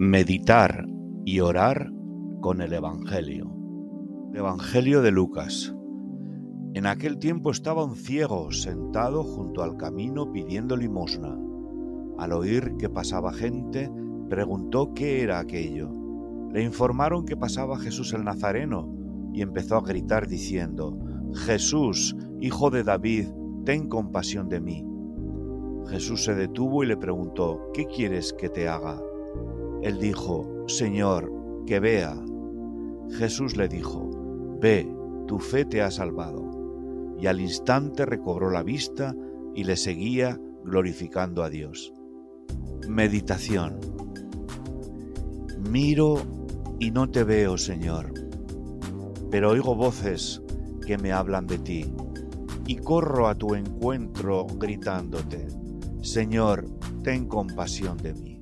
Meditar y orar con el Evangelio. Evangelio de Lucas. En aquel tiempo estaba un ciego sentado junto al camino pidiendo limosna. Al oír que pasaba gente, preguntó qué era aquello. Le informaron que pasaba Jesús el Nazareno y empezó a gritar diciendo, Jesús, hijo de David, ten compasión de mí. Jesús se detuvo y le preguntó, ¿qué quieres que te haga? Él dijo, Señor, que vea. Jesús le dijo, Ve, tu fe te ha salvado. Y al instante recobró la vista y le seguía glorificando a Dios. Meditación. Miro y no te veo, Señor, pero oigo voces que me hablan de ti, y corro a tu encuentro gritándote, Señor, ten compasión de mí.